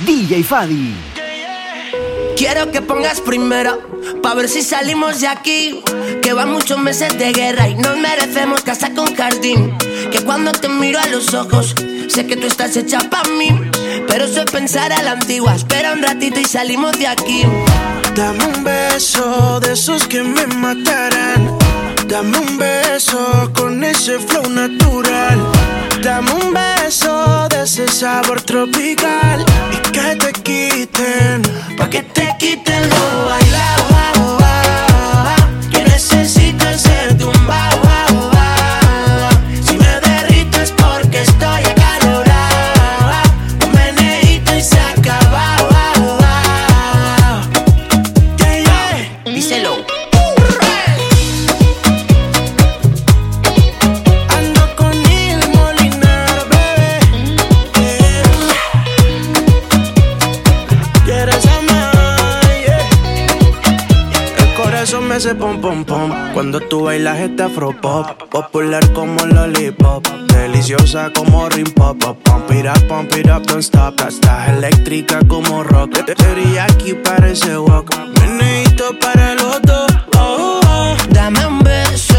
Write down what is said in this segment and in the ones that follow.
DJ Fadi. Quiero que pongas primero, pa' ver si salimos de aquí. Que van muchos meses de guerra y nos merecemos casa con jardín. Que cuando te miro a los ojos, sé que tú estás hecha pa' mí. Pero eso es pensar a la antigua, espera un ratito y salimos de aquí. Dame un beso de esos que me matarán. Dame un beso con ese flow natural. Dame un beso ese sabor tropical y que te quiten, pa' que te quiten lo bailado. Que necesitas ser tumbado. Cuando tú bailas esta este afropop, popular como lollipop, deliciosa como rim pop, pump it up, pump it up, don't stop. Estás eléctrica como rock, teriyaki parece wok, menedito para el otro. Oh, oh. Dame un beso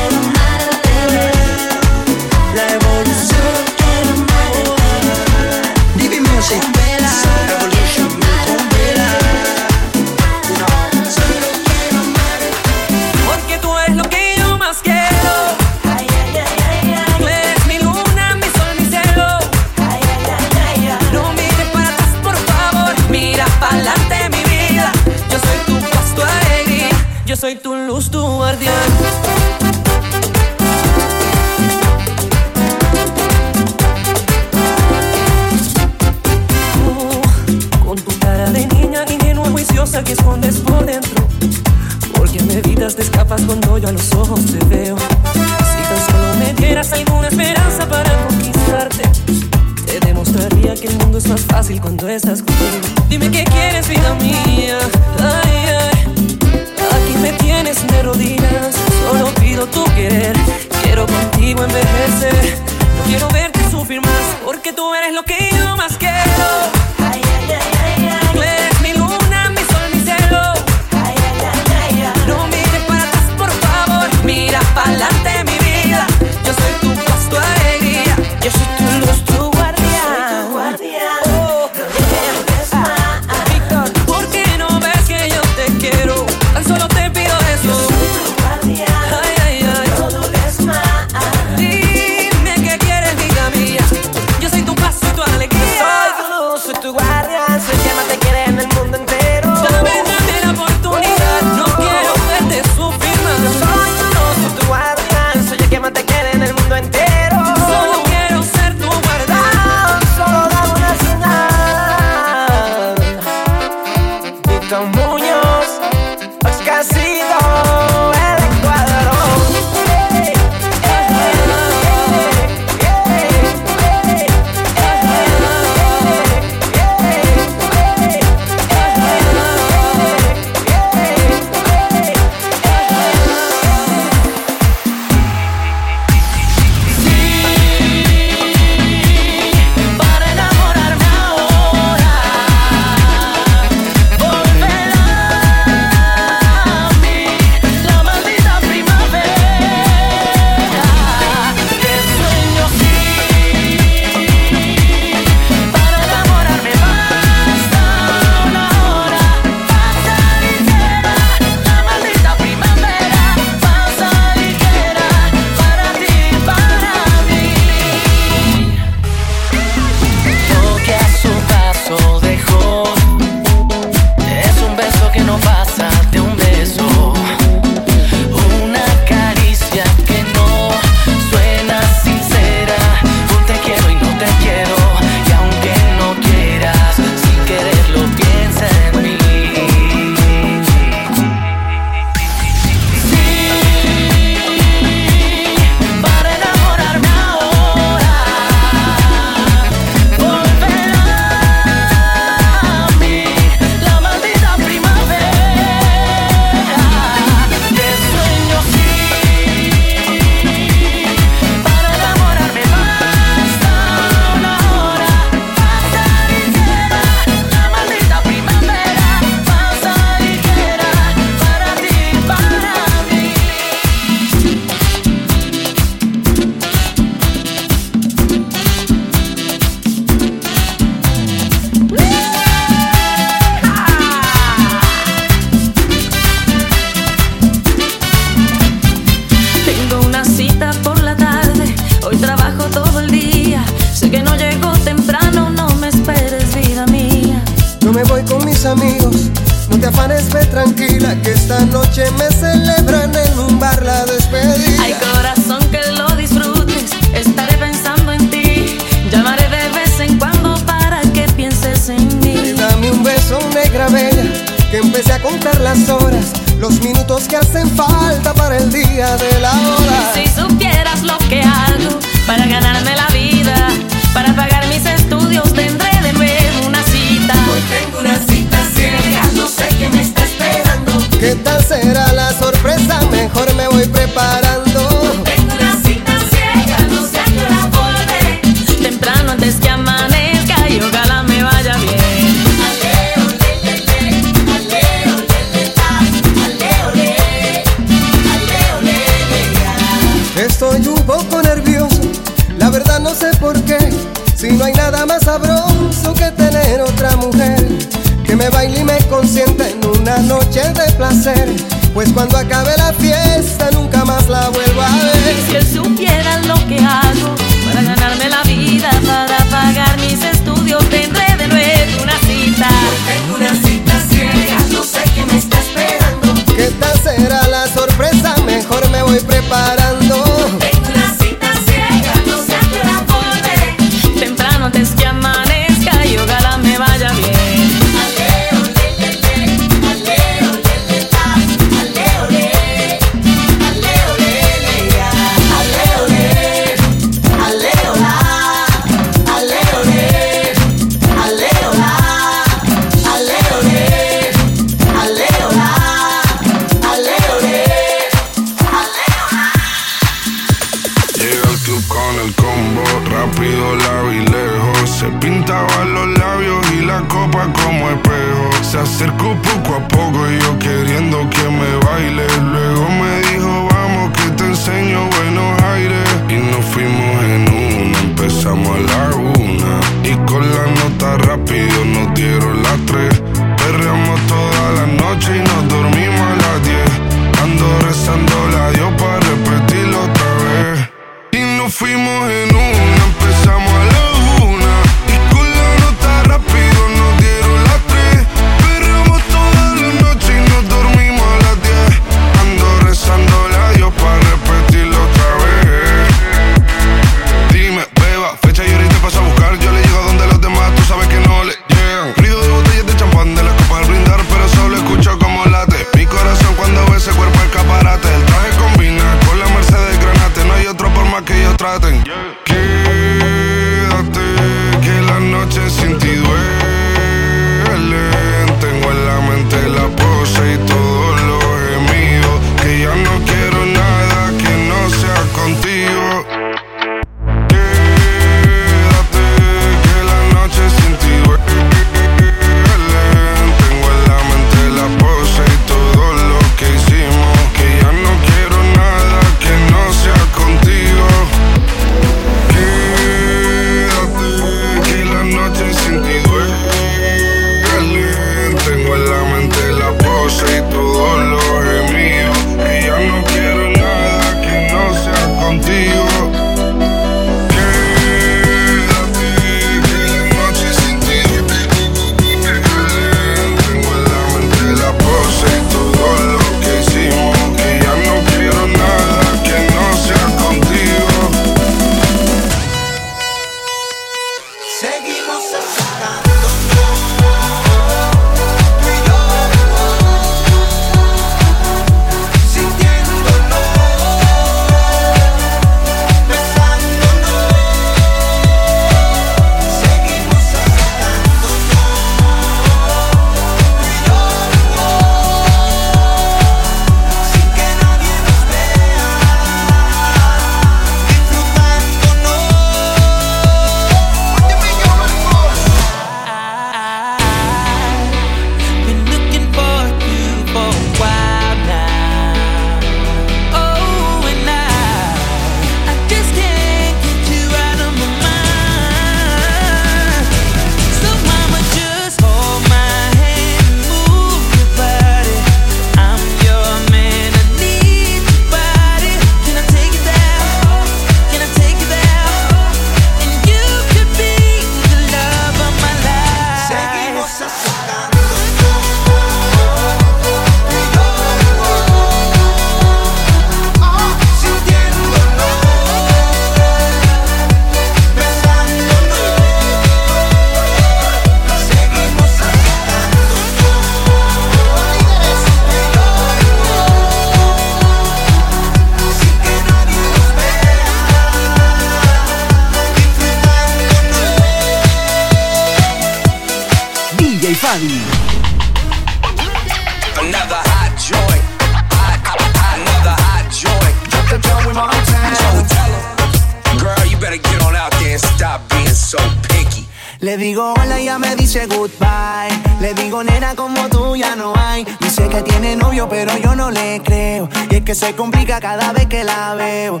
se complica cada vez que la veo.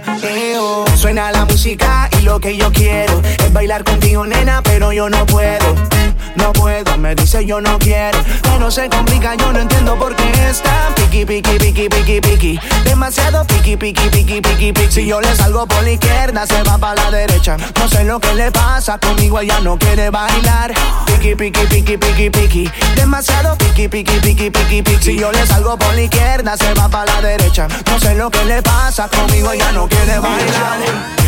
Suena la música y lo que yo quiero es bailar contigo nena pero yo no puedo. No puedo, me dice yo no quiero. Pero se complica, yo no entiendo por qué piqui, piqui, piqui, piqui. Demasiado piqui, piqui, piqui, piqui, piqui. Si yo le salgo por la izquierda, se va para la derecha. No sé lo que le pasa conmigo, ella no quiere bailar. Piqui, piqui, piqui, piqui, piqui. Demasiado piqui, piqui, piqui, piqui, piqui. Si yo le salgo por la izquierda, se va para la derecha. No sé lo que le pasa conmigo, ella no quiere bailar.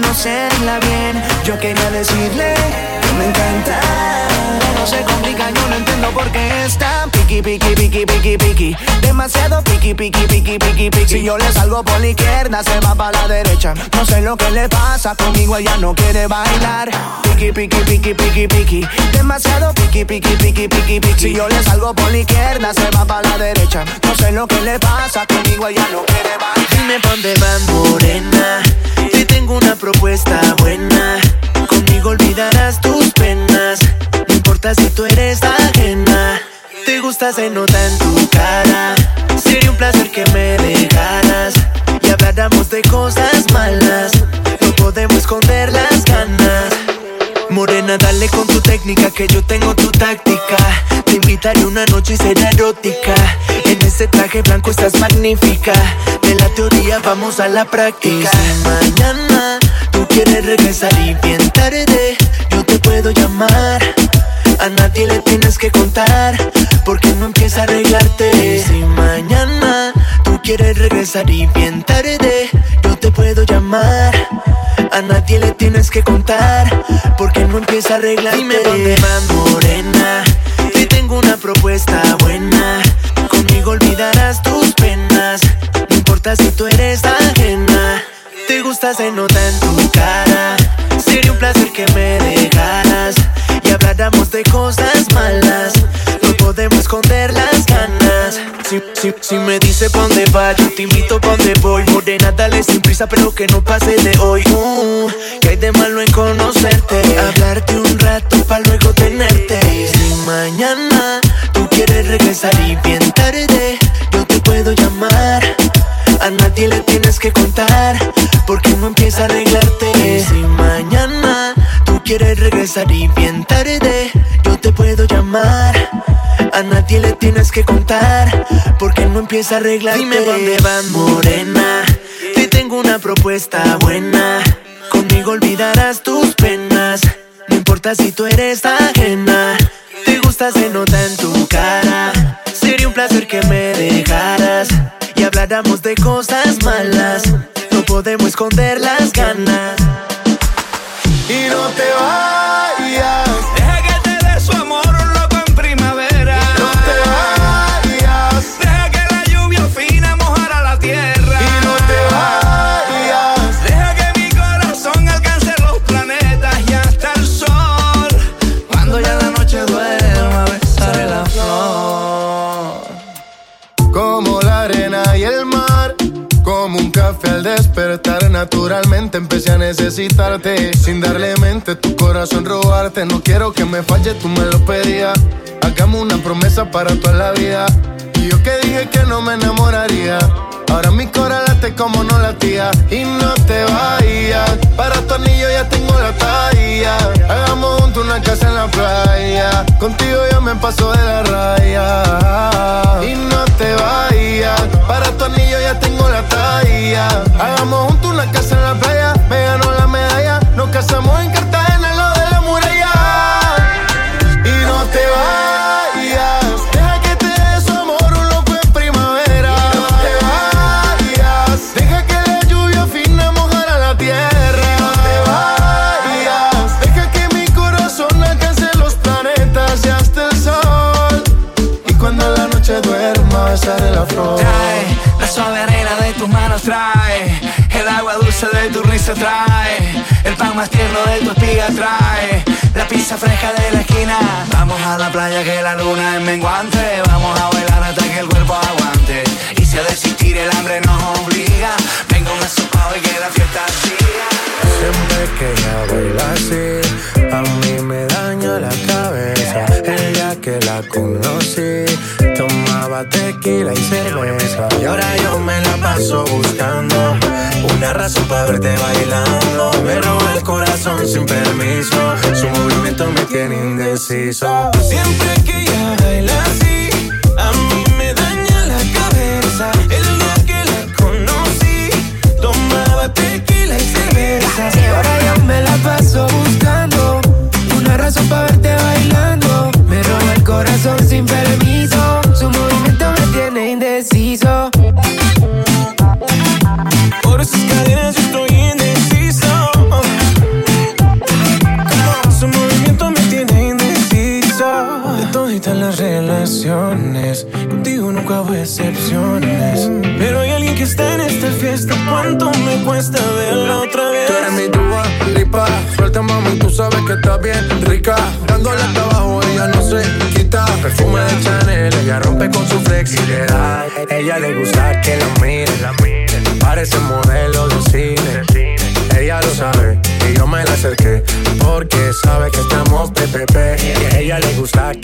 conocerla bien, yo quería decirle que me encanta. No se complica, yo no entiendo por qué está piqui, piqui, piqui, piqui, piqui. Demasiado piqui, piqui, piqui, piqui, piqui. Si yo le salgo por la izquierda, se va para la derecha. No sé lo que le pasa conmigo, ella no quiere bailar. Piqui, piqui, piqui, piqui, piqui. Demasiado piqui, piqui, piqui, piqui, piqui. Si yo le salgo por la izquierda, se va para la derecha. No sé lo que le pasa conmigo, ella no quiere bailar. Dime pa' dónde van, morena. Te tengo una propuesta buena. Conmigo olvidarás tus penas. No importa si tú eres ajena. Te gusta, se nota en tu cara. Sería un placer que me dejaras. Y habláramos de cosas malas. No podemos esconder las ganas. Morena, dale con tu técnica que yo tengo tu táctica. Te invitaré una noche y será erótica. En ese traje blanco estás magnífica. De la teoría vamos a la práctica. Y si mañana tú quieres regresar y bien tarde, yo te puedo llamar. A nadie le tienes que contar, porque no empieza a arreglarte. Y si mañana tú quieres regresar y bien tarde, yo te puedo llamar. A nadie le tienes que contar, porque no empieza a arreglarte. Dime dónde van, morena. Te tengo una propuesta buena. Conmigo olvidarás tus penas. No importa si tú eres ajena. Te gusta, se nota en tu cara. Sería un placer que me dejaras y habláramos de cosas malas. No podemos esconder las ganas. Si, me dice pa' dónde va, yo te invito pa' dónde voy. Morena, dale sin prisa, pero que no pase de hoy. Uh, que hay de malo en conocerte. Hablarte un rato pa' luego tenerte. Y si mañana tú quieres regresar y bien tarde, yo te puedo llamar. A nadie le tienes que contar, porque no empieza a arreglarte. Y si mañana tú quieres regresar y bien tarde, yo te puedo llamar. A nadie le tienes que contar, porque no empieza a arreglarte. Dime dónde van, morena. Te tengo una propuesta buena. Conmigo olvidarás tus penas. No importa si tú eres ajena. Te gusta, se nota en tu cara. Sería un placer que me dejaras y habláramos de cosas malas. No podemos esconder las ganas. Y no te vayas, al despertar, naturalmente empecé a necesitarte. Sin darle mente, tu corazón robarte. No quiero que me falle, tú me lo pedías. Hagamos una promesa para toda la vida. Y yo que dije que no me enamoraría. Ahora mi corazón late como no latía. Y no te vayas, para tu anillo ya tengo la talla. Hagamos juntos una casa en la playa. Contigo yo me paso de la raya. Y no te vayas, para tu anillo ya tengo la talla. Hagamos juntos una casa en la playa. Me ganó la medalla. Nos casamos en Cartagena, casa de la flor. Trae la suave arena de tus manos, trae el agua dulce de tu risa, trae el pan más tierno de tu espiga, trae la pizza fresca de la esquina. Vamos a la playa que la luna es menguante, vamos a bailar hasta que el cuerpo aguante. Y si a desistir el hambre nos obliga, venga un asopado y que la fiesta siga. Siempre que ella baila así, a mí me daña la cabeza. El día que la conocí, tomaba tequila y cerveza. Y ahora yo me la paso buscando una razón para verte bailando. Me roba el corazón sin permiso, su movimiento me tiene indeciso. Siempre que ella baila así,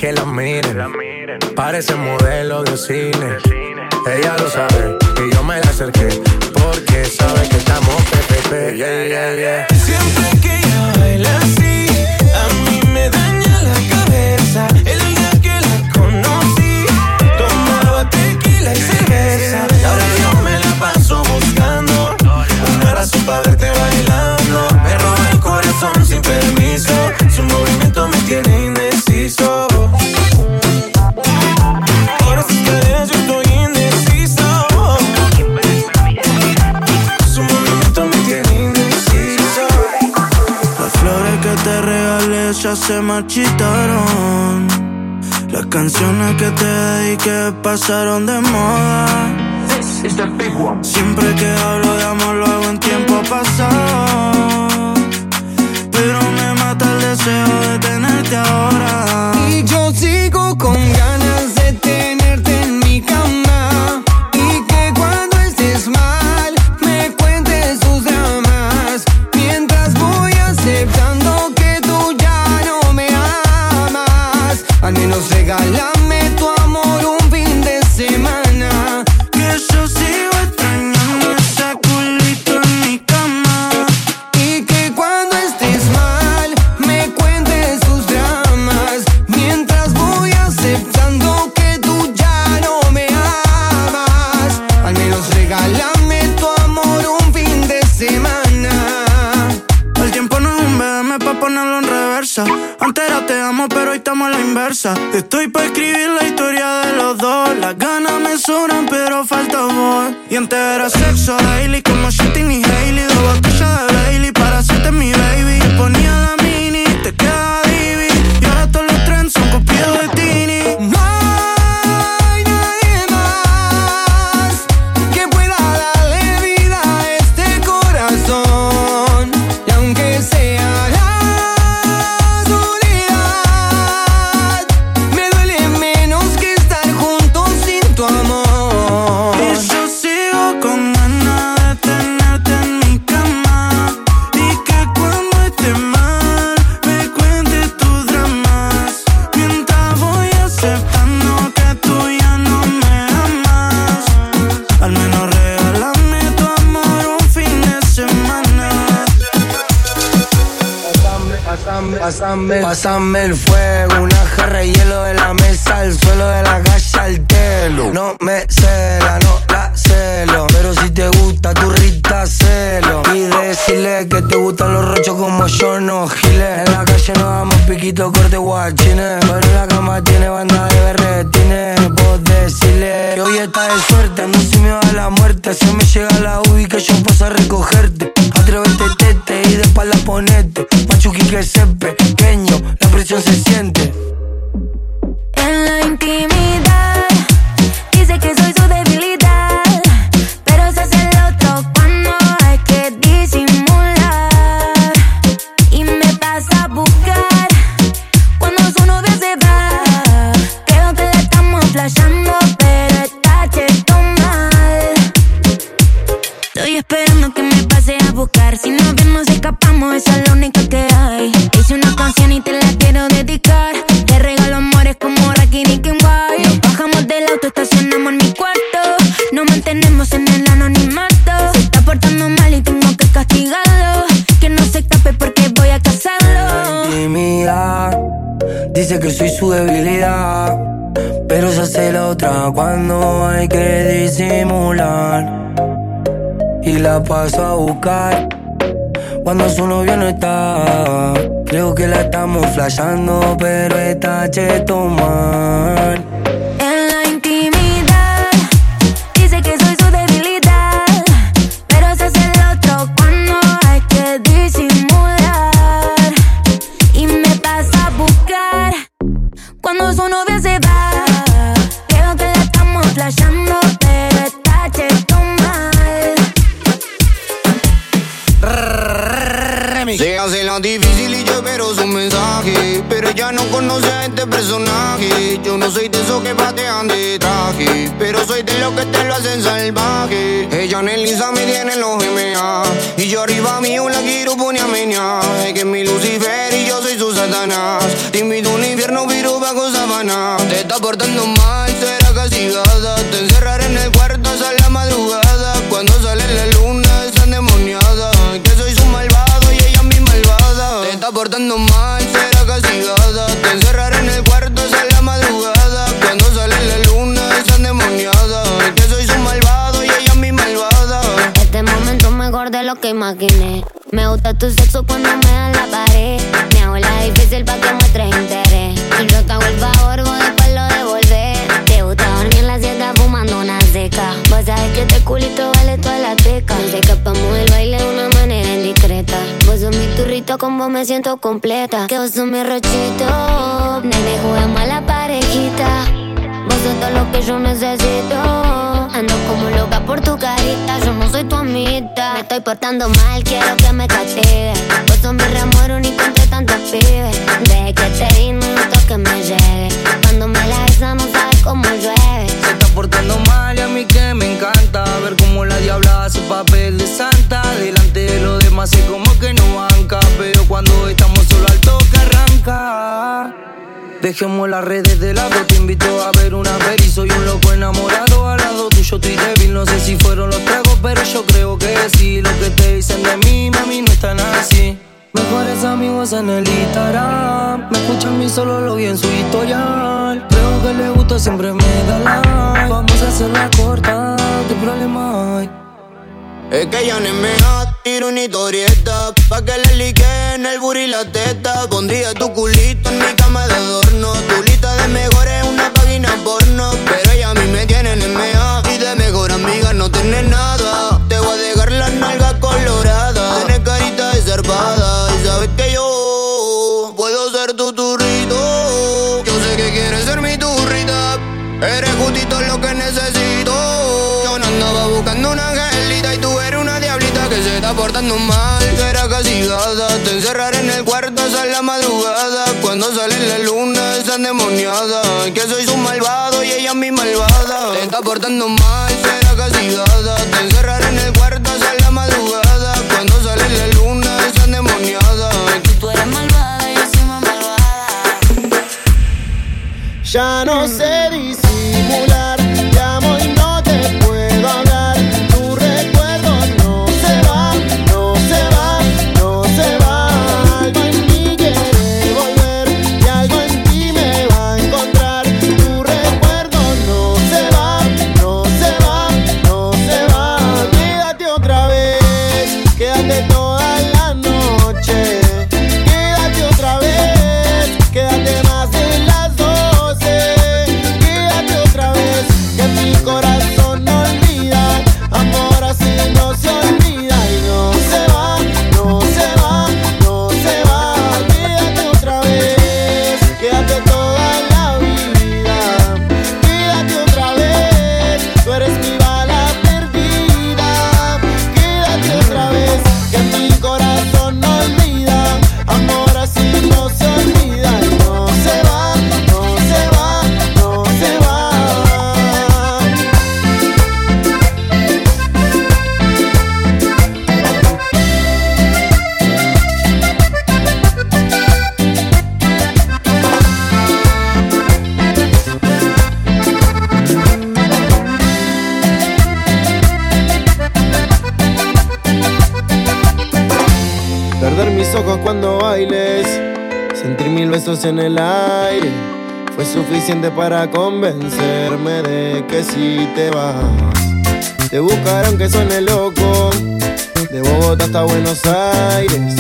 que la miren. Parece modelo de cine. Ella lo sabe y yo me la acerqué porque sabe que estamos PPP. Yeah, yeah, yeah. Siempre que ella baila se marchitaron. Las canciones que te dediqué pasaron de moda. Siempre que hablo de amor lo hago en tiempo pasado. Pero me mata el deseo de tenerte ahora. Y yo sigo con ganas menos antes era sexo daily, como Shitty y pásame, el fuego, una jarra de hielo de la mesa al suelo de la calle al telo. No me cela, no la celo, pero si te gusta tu rita celo. Y decirle que te gustan los rochos como yo, no giles. En la calle nos damos piquito corte guachines, pero la cama tiene banda de berretines. Puedo decirle que hoy está de suerte, ando sin miedo a la muerte. Si me llega la UBI que yo paso a recogerte. Atrévete, ponete. Machuqui que se pequeño, la presión se siente. En la intimidad Dice que soy su debilidad, pero se hace la otra cuando hay que disimular. Y la paso a buscar cuando su novio no está. Creo que la estamos flashando, pero está cheto mal. Difícil y yo espero su mensaje. Pero ella no conoce a este personaje. Yo no soy de esos que patean de traje. Pero soy de los que te lo hacen salvaje. Ella en el me tiene los MA. Y yo arriba mío la quiero poner a meñar. Es que es mi Lucifer y yo soy su Satanás. Te un infierno, viro bajo sabana. Te está portando mal, será castigada. Te encerraré en el cuarto hasta la madrugada. Cuando sale la luna, está portando mal, será castigada. Te encerraré en el cuarto hasta la madrugada. Cuando sale la luna, es endemoniada. Que soy su malvado y ella mi malvada. Este momento mejor de lo que imaginé. Me gusta tu sexo cuando me dan la pared. Me hago la difícil pa' que muestres interés. Y yo te hago el favor, después lo devolver. Te gusta dormir en la siesta fumando una seca. Vos sabes que este culito vale toda la teca. Sé que pa' el baile de una manera indiscreta. Vos sos mi turrito, con vos me siento completa. Que vos sos mi rochito. Nene, jugamos a la parejita. Vos sos todo lo que yo necesito. Ando como loca por tu carita. Yo no soy tu amita. Me estoy portando mal, quiero que me castigue. Vos sos mi remuero único entre tantos pibes. De que te di, no que me llegue. Cuando me la no sabes cómo llueve. Se está portando mal y a mí que me encanta. Cómo la diabla hace papel de santa. Delante de los demás, es como que no banca. Pero cuando estamos solo al toque arranca. Dejemos las redes de lado, te invito a ver una peli Soy un loco enamorado, al lado tuyo estoy débil No sé si fueron los tragos, pero yo creo que sí Lo que te dicen de mí, mami, no están así Mejores amigos en el Instagram Me escuchan mí, solo lo vi en su historial que le gusta, siempre me da like Vamos a hacerla corta, ¿qué problema hay? Es que ya no me tiro una historieta Pa' que le lique en el buri la teta. Pondría tu culito en mi cama de adorno. Tu lista de mejores una página porno. Pero ella a mí me tiene en MA Y de mejor amiga no tiene nada Eres justito lo que necesito Yo no andaba buscando una se está portando mal, será castigada. Te encerraré en el cuarto hasta la madrugada. Cuando sale la luna, es endemoniada. Que soy su malvado y ella mi malvada. Te está portando mal, será castigada. Te encerraré en el cuarto hasta la madrugada. Cuando sale la luna, es endemoniada. Que tú eres malvada y yo soy más malvada. Ya no sé disimular en el aire fue suficiente para convencerme de que si te vas, te buscaron que suene loco. De Bogotá hasta Buenos Aires,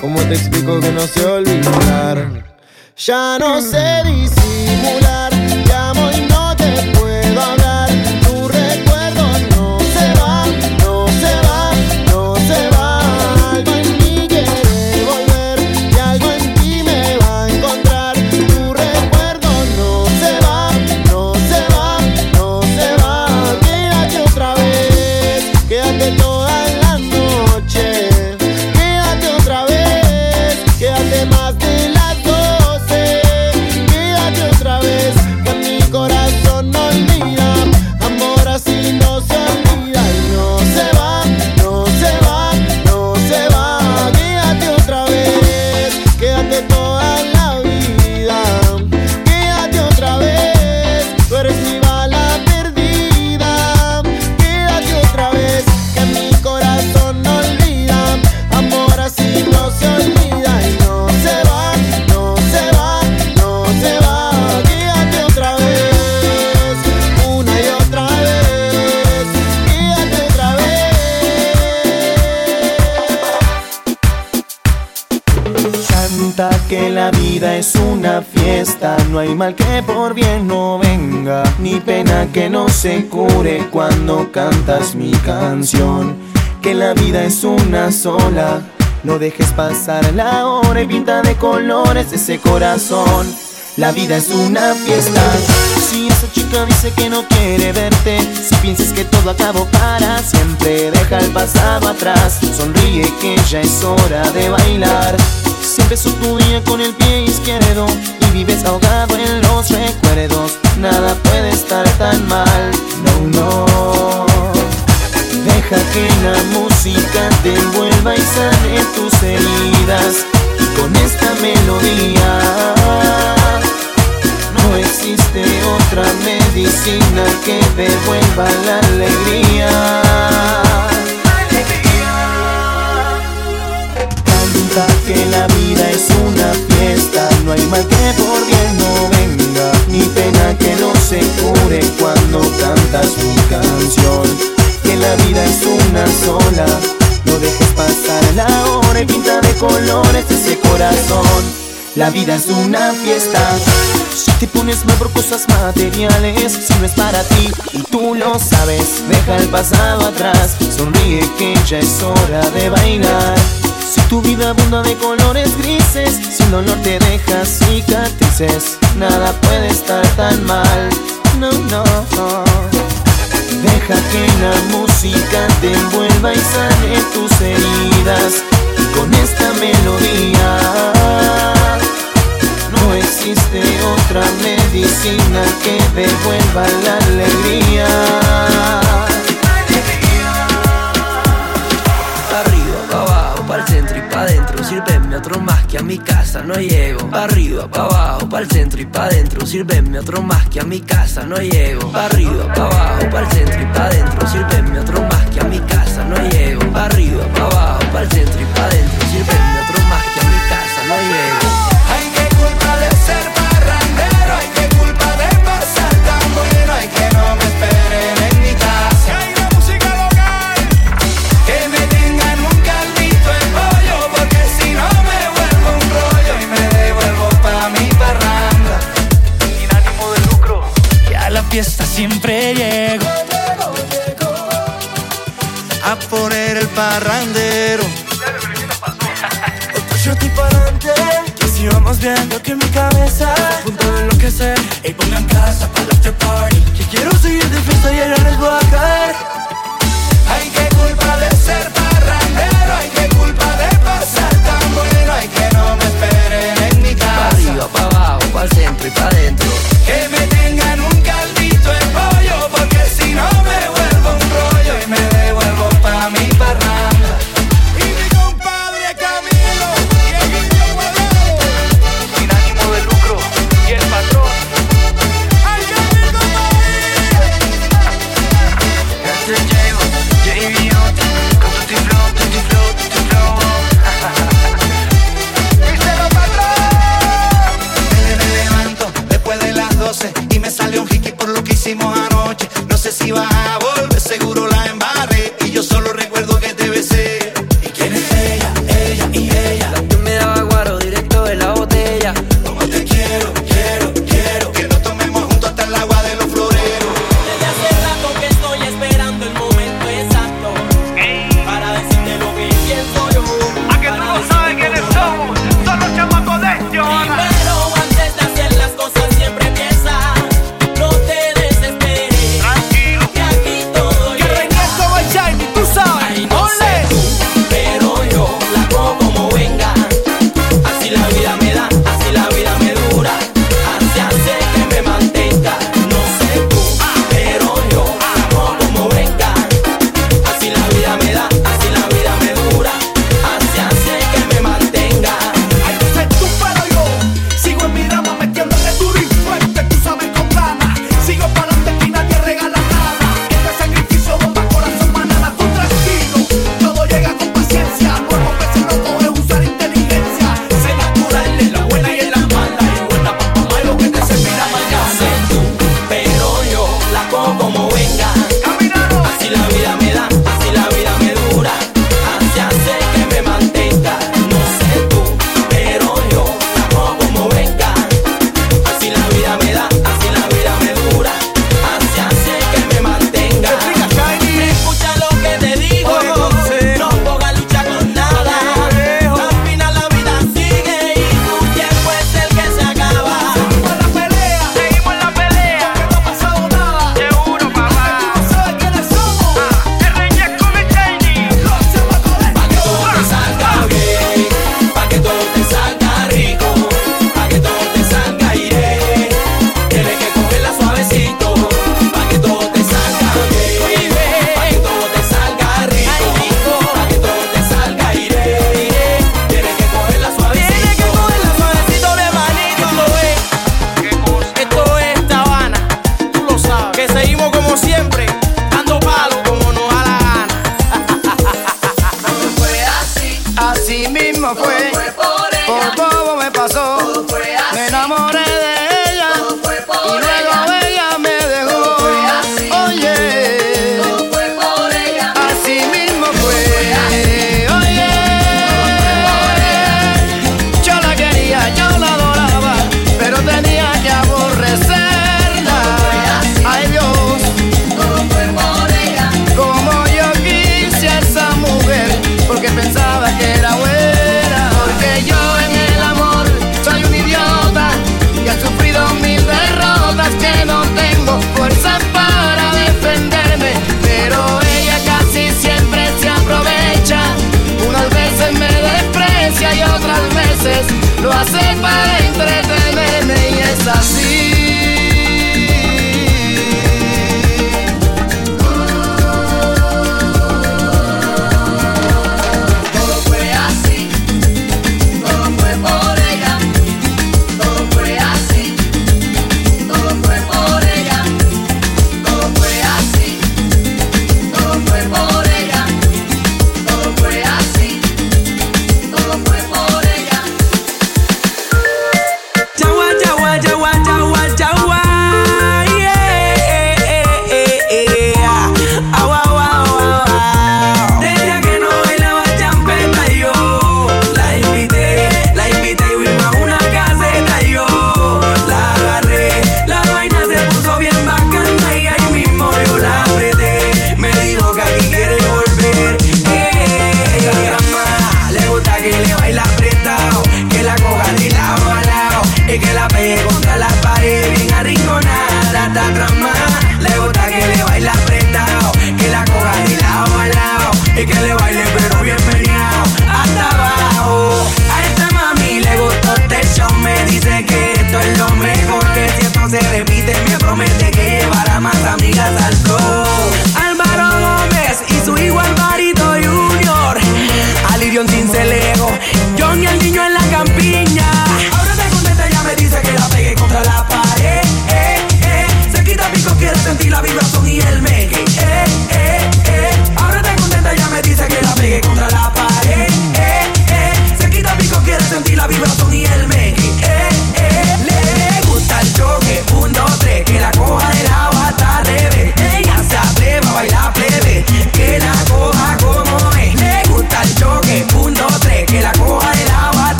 ¿cómo te explico que no sé olvidar? Ya no sé disimular, cantas mi canción. Que la vida es una sola, no dejes pasar la hora y pinta de colores ese corazón. La vida es una fiesta. Si esa chica dice que no quiere verte, si piensas que todo acabó para siempre, deja el pasado atrás. Sonríe que ya es hora de bailar. Si empezó tu día con el pie izquierdo y vives ahogado La vida es una fiesta. Si te pones mal por cosas materiales, si no es para ti y tú lo sabes, deja el pasado atrás. Sonríe que ya es hora de bailar. Si tu vida abunda de colores grises, si el dolor te deja cicatrices, nada puede estar tan mal. No, no. Deja que la música te envuelva y sane tus heridas. Con esta melodía. No existe otra medicina que devuelva la alegría. Arriba, pa' abajo, pa' el centro y pa' adentro Sírveme otro más que a mi casa no llego arriba, pa' abajo, pa' el centro y pa' adentro Sírveme otro más que a mi casa no llego arriba, pa' abajo, pa' el centro y pa' adentro Sírveme otro más que a mi casa no llego. Pa' arriba, pa' abajo, pa' el centro y pa' adentro Sírveme otro más que a mi casa no llego poner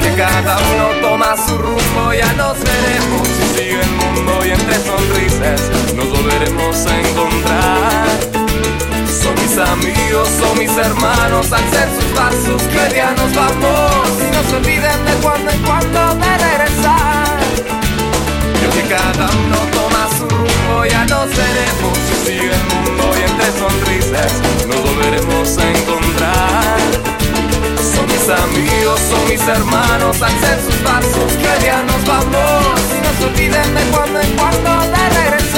Que cada uno toma su rumbo, ya nos veremos si sigue el mundo y entre sonrisas nos volveremos a encontrar. Son mis amigos, son mis hermanos, al ser sus pasos que ya nos vamos y no se olviden de cuando en cuando de regresar. Creo que cada uno toma su rumbo, ya nos veremos si sigue el mundo y entre sonrisas nos volveremos a encontrar. Son mis amigos, son mis hermanos, al sus pasos, que ya nos vamos. Y no se olviden de cuando en cuando de regresar.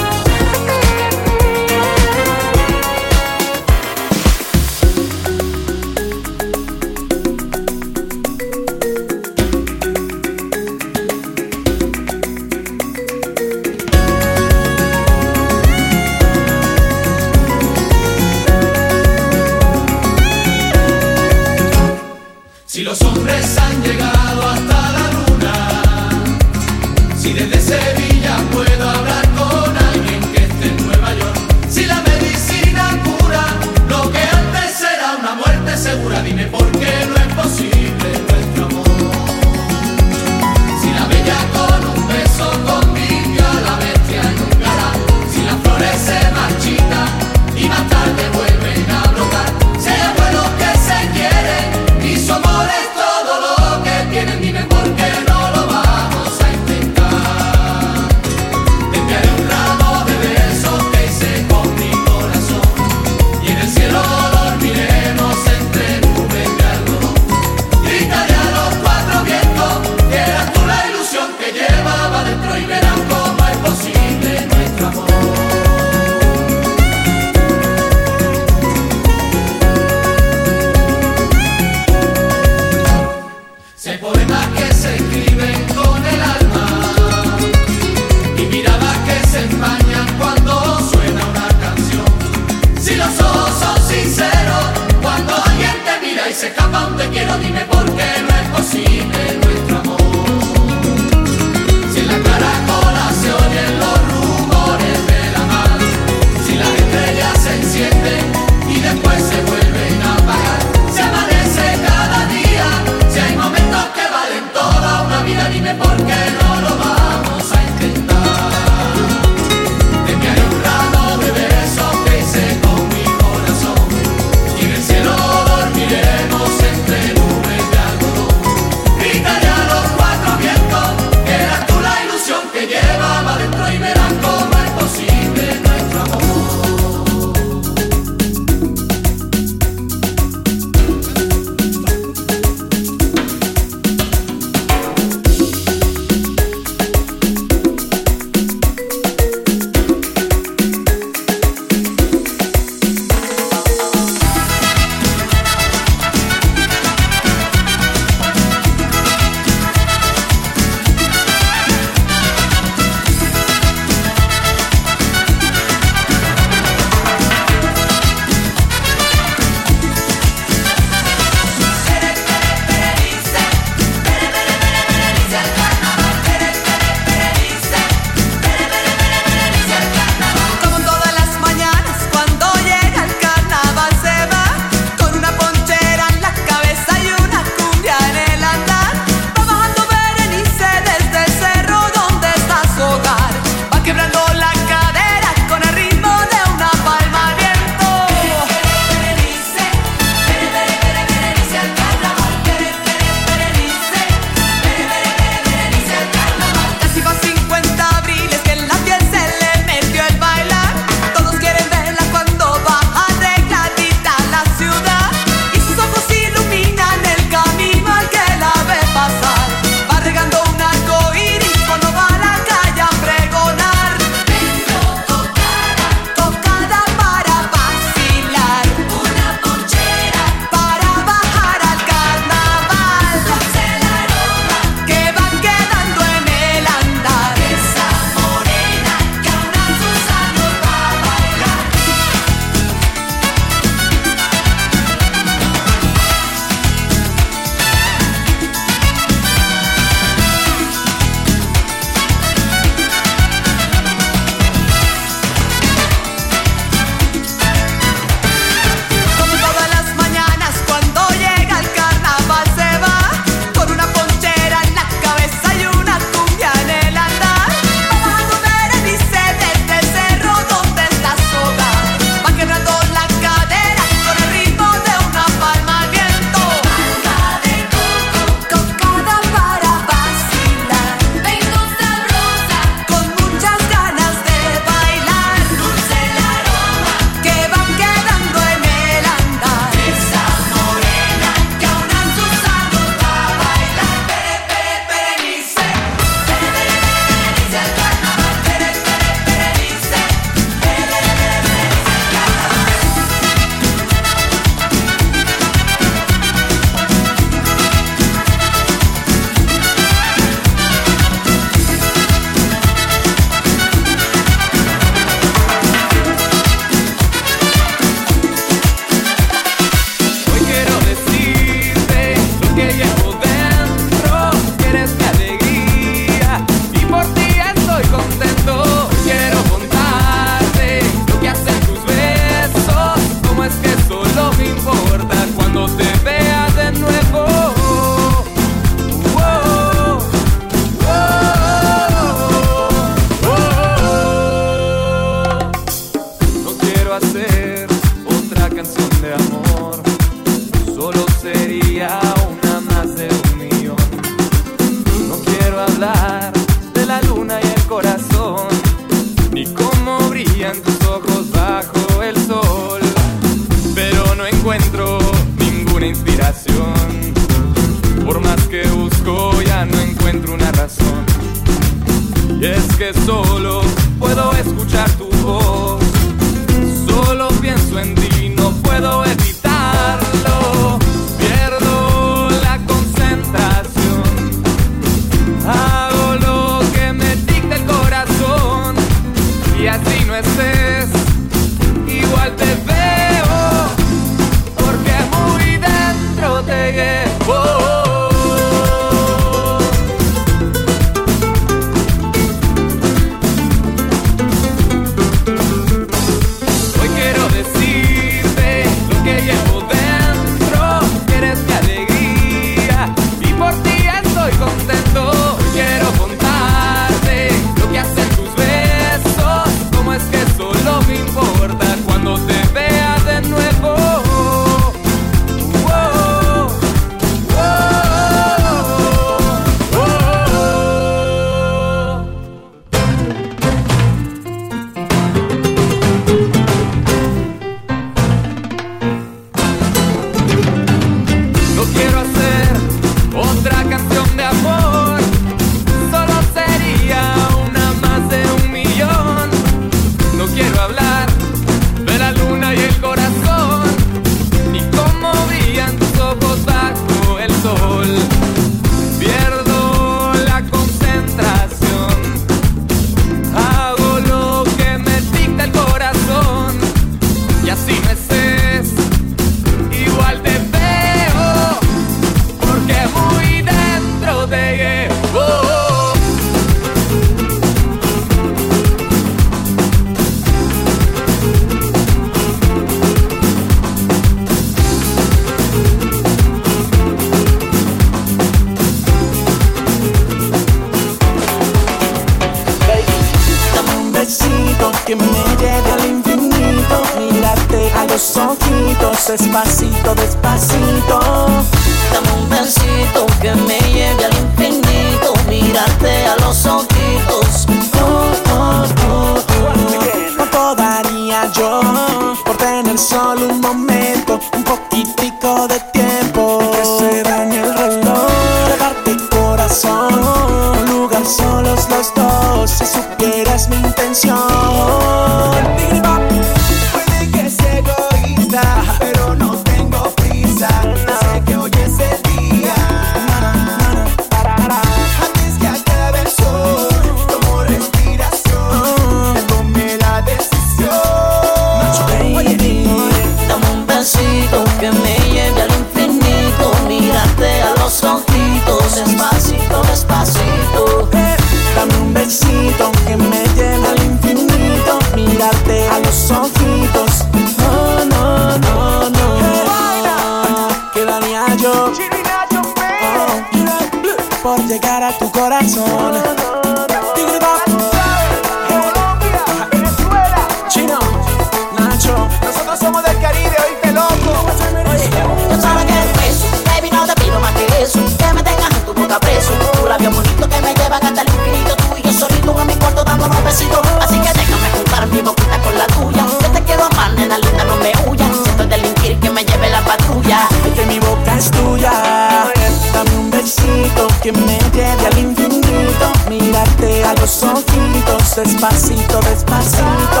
Despacito, despacito.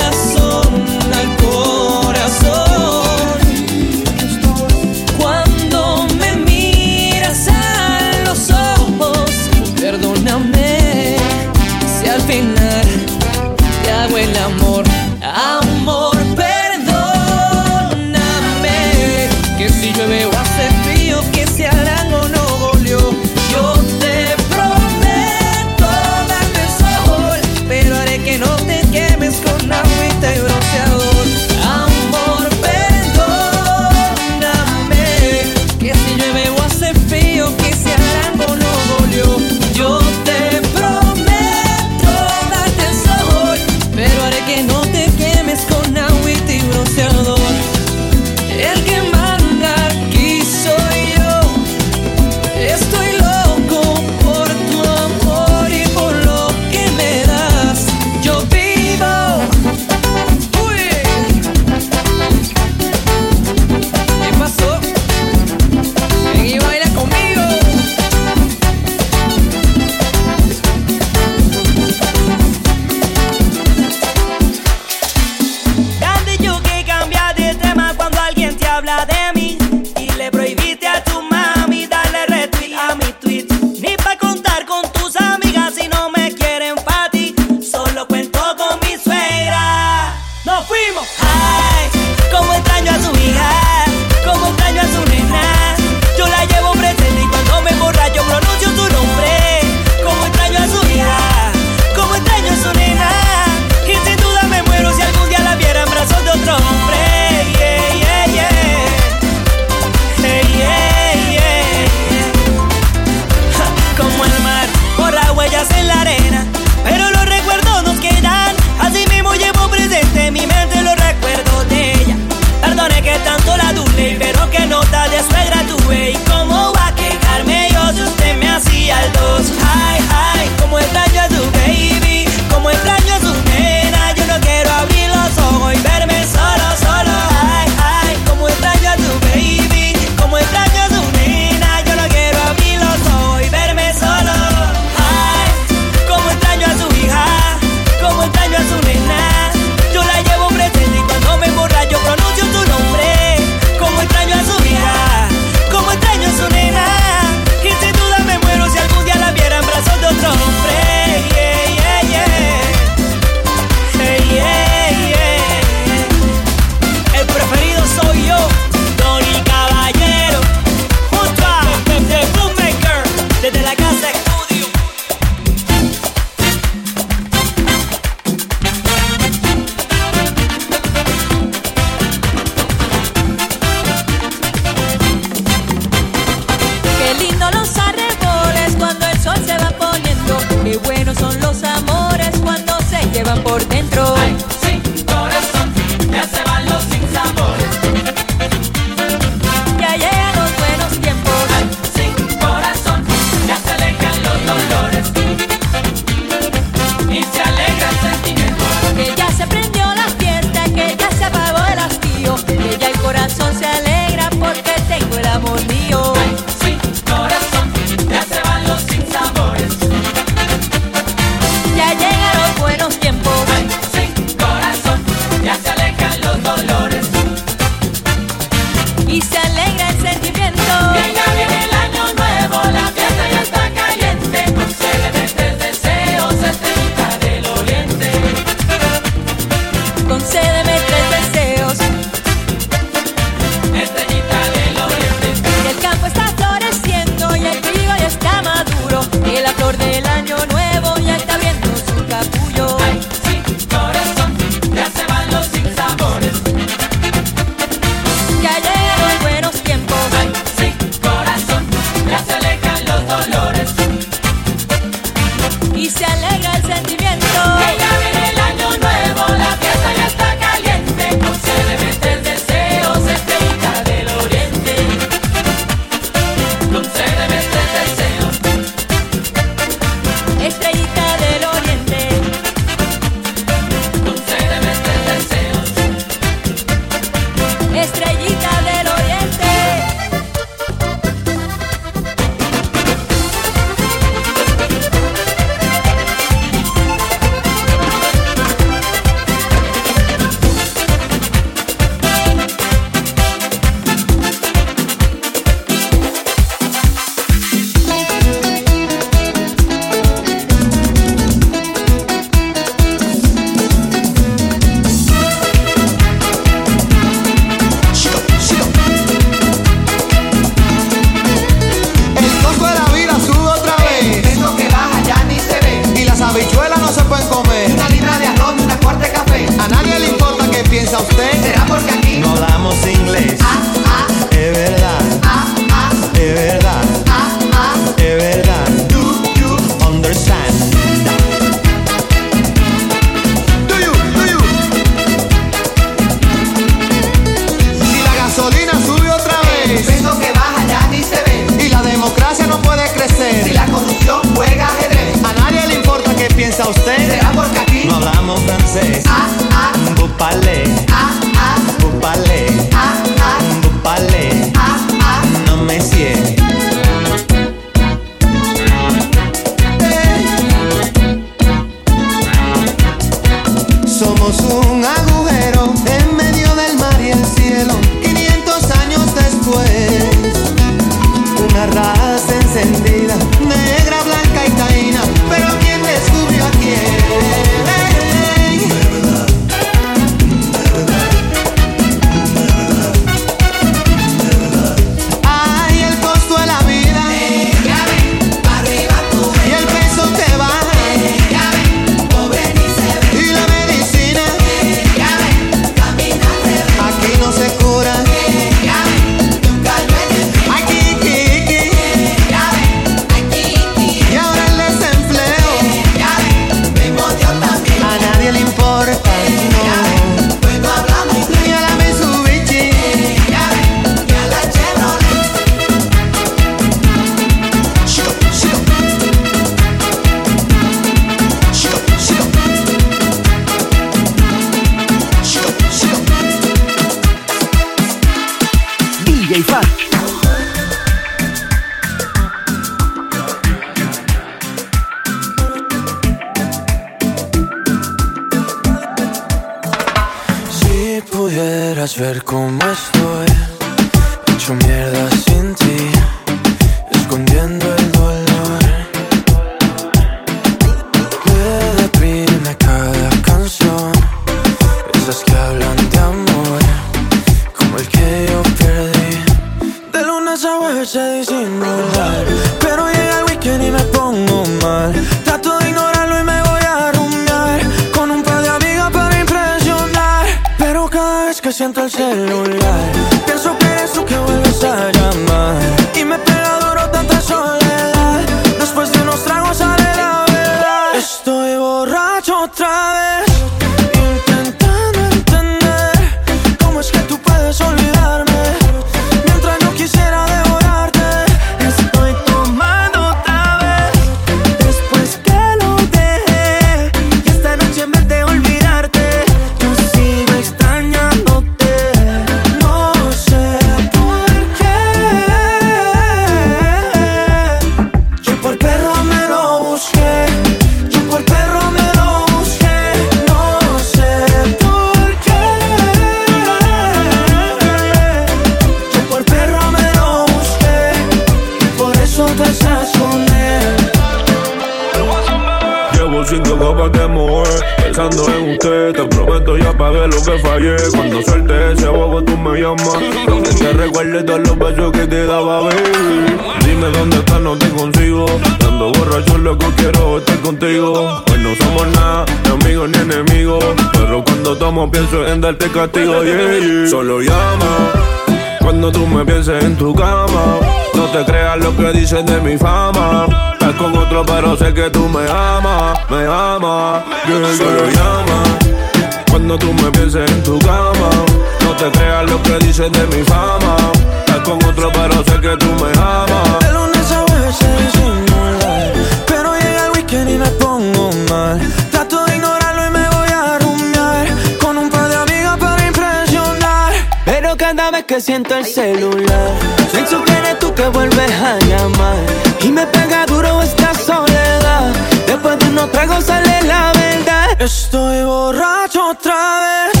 trago sale la verdad. Estoy borracho otra vez.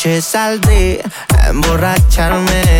noche saldré a emborracharme.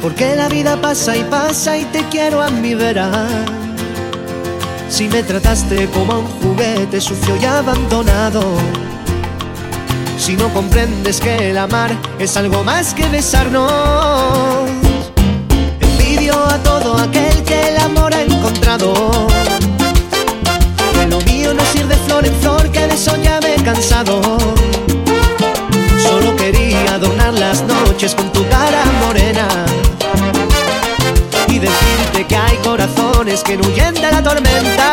Porque la vida pasa y pasa y te quiero a mi verán. Si me trataste como a un juguete sucio y abandonado. Si no comprendes que el amar es algo más que besarnos. Envidio a todo aquel que el amor ha encontrado. Que lo mío no es ir de flor que de eso ya me cansado adornar las noches con tu cara morena y decirte que hay corazones que huyen de la tormenta.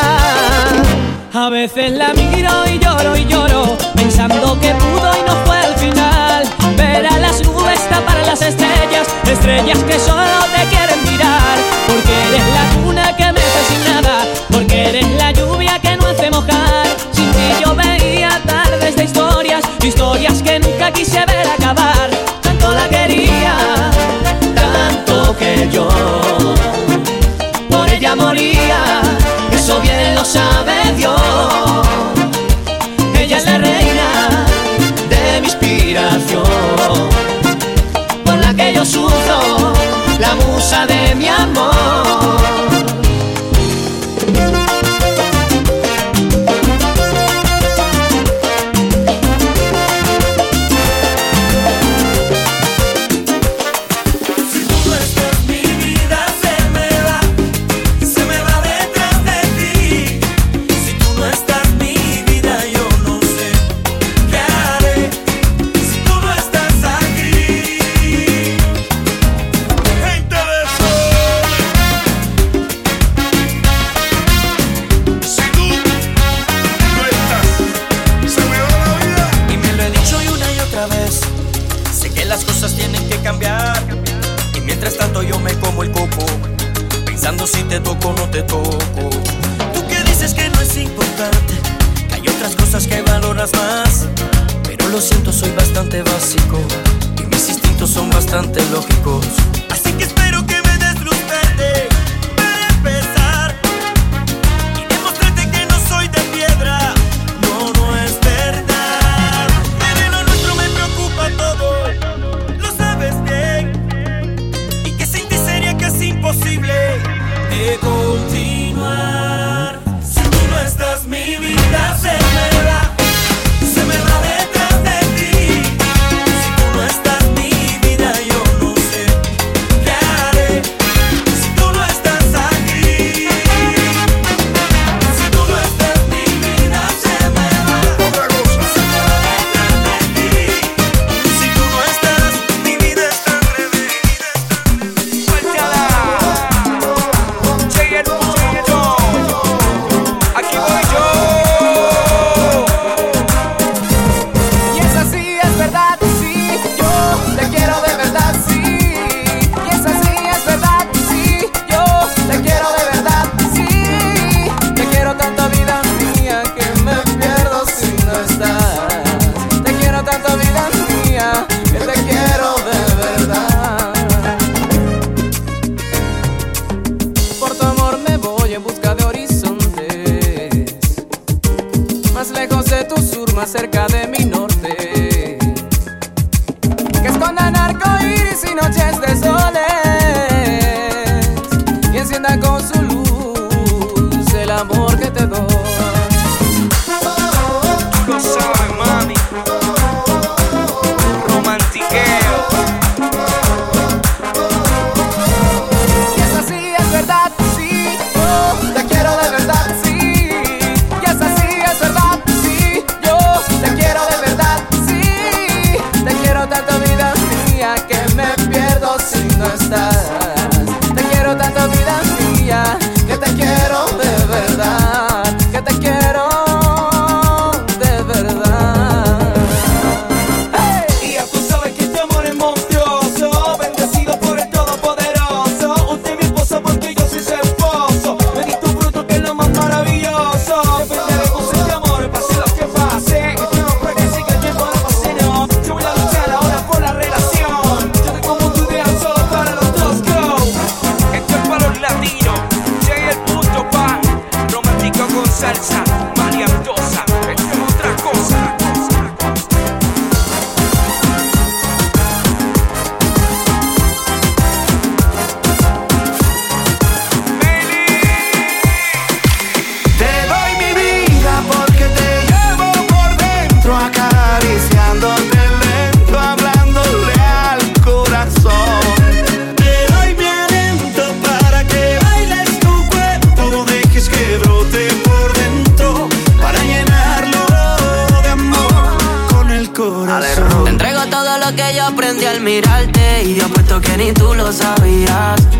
A veces la miro y lloro y lloro, pensando que pudo y no fue el final. Ver a las nubes tapar las estrellas, estrellas que solo te quieren mirar, porque eres la cuna que me hace sin nada, porque eres la lluvia que no hace mojar historias, historias que nunca quise ver acabar. Tanto la quería, tanto que yo por ella moría, eso bien lo sabe Dios. Ella es la reina de mi inspiración, por la que yo sufro, la musa de mi amor.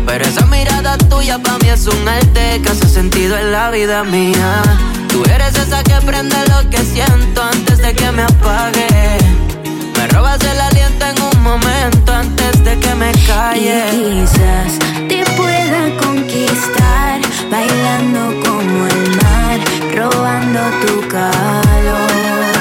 Pero esa mirada tuya para mí es un arte Que hace sentido en la vida mía. Tú eres esa que prende lo que siento Antes de que me apague. Me robas el aliento en un momento Antes de que me calle. Y quizás te pueda conquistar bailando como el mar, robando tu calor.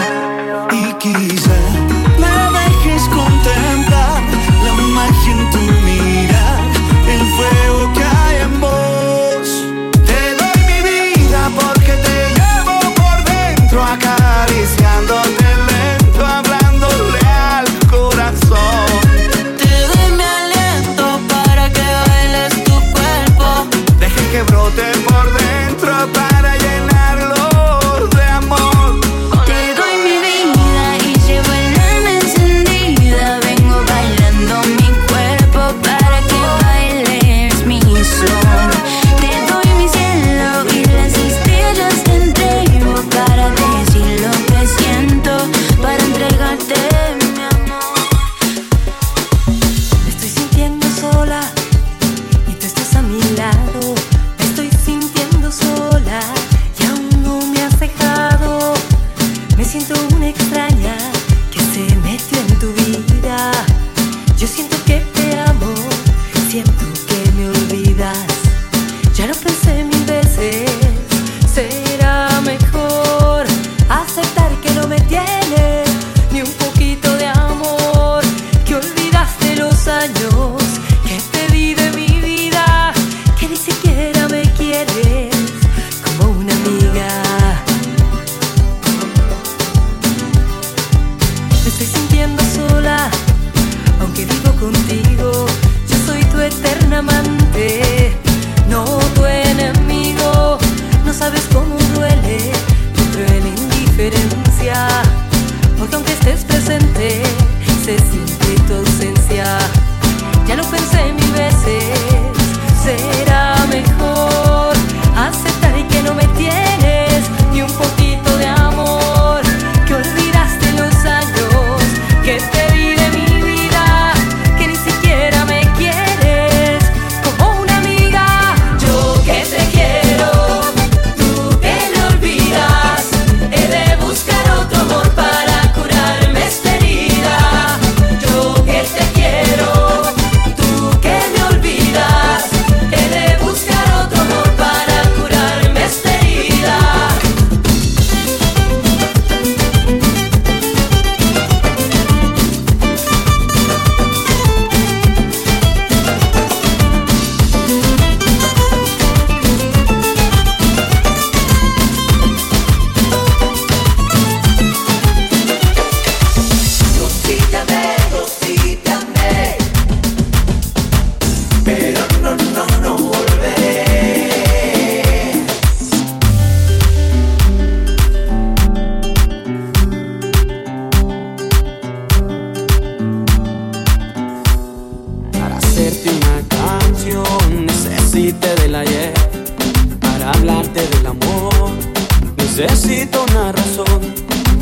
Necesito una razón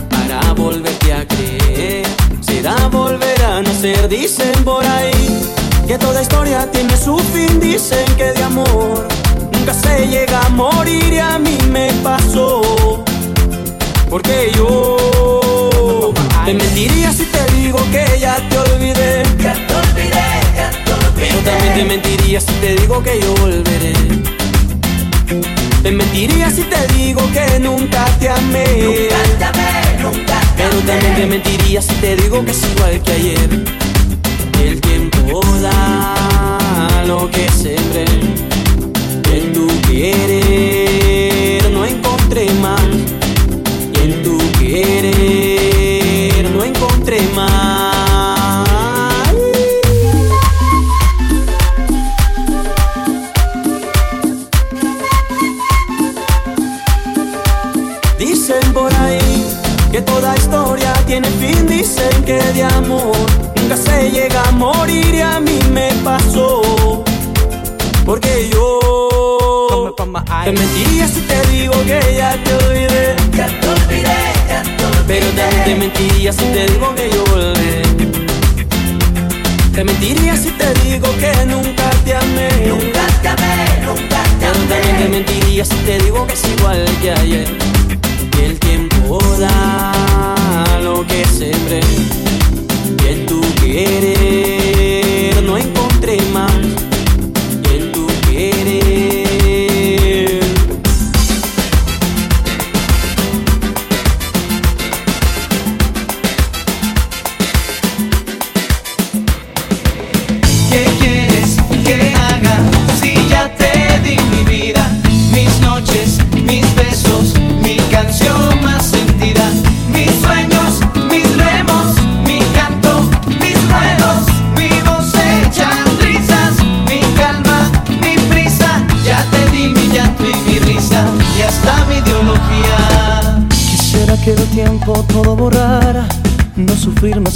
Para volverte a creer Será volver a nacer Dicen por ahí que toda historia tiene su fin Dicen que de amor nunca se llega a morir Y a mí me pasó Porque yo te mentiría si te digo que ya te olvidé Ya te olvidé, ya te olvidé. Pero también te mentiría si te digo que yo volveré. Te mentiría si te digo que nunca te amé. Nunca te amé, nunca te Pero también te mentiría si te digo que es igual que ayer. El tiempo da lo que sembré. En tu querer no encontré más. Tiene fin. Dicen que de amor nunca se llega a morir y a mí me pasó. Porque yo te mentiría si te digo que ya te olvidé. Ya te olvidé, ya te olvidé. Pero también te mentiría si te digo que yo volveré. Te mentiría si te digo que nunca te amé. Nunca te amé, nunca te Pero también te mentiría si te digo que es igual que ayer. Que el tiempo da lo que sembré. Y en tu